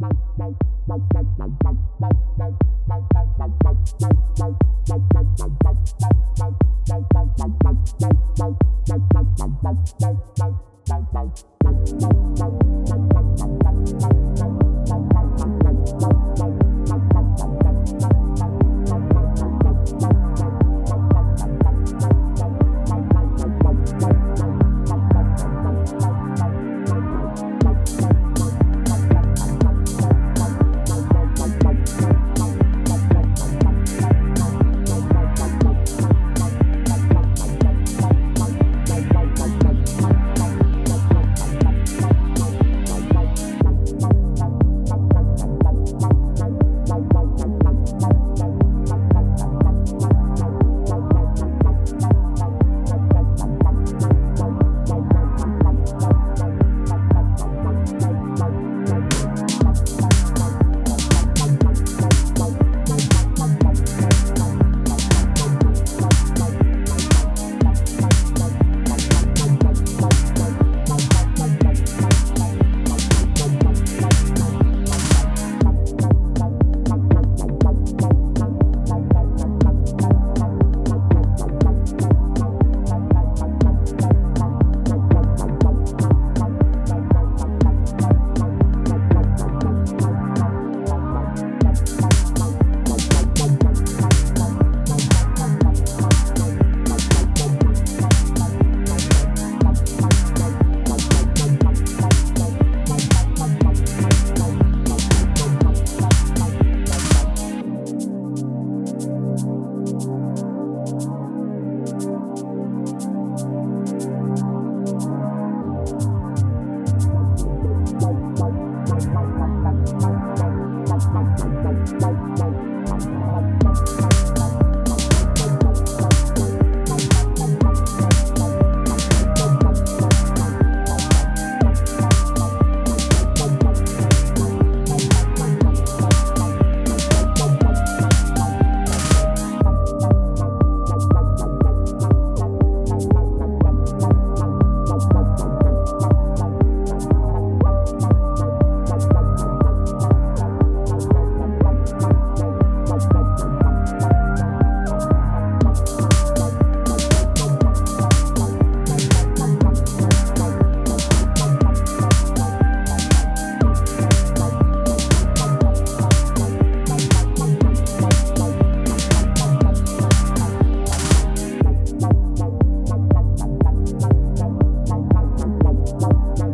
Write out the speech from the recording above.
Bye. Bye.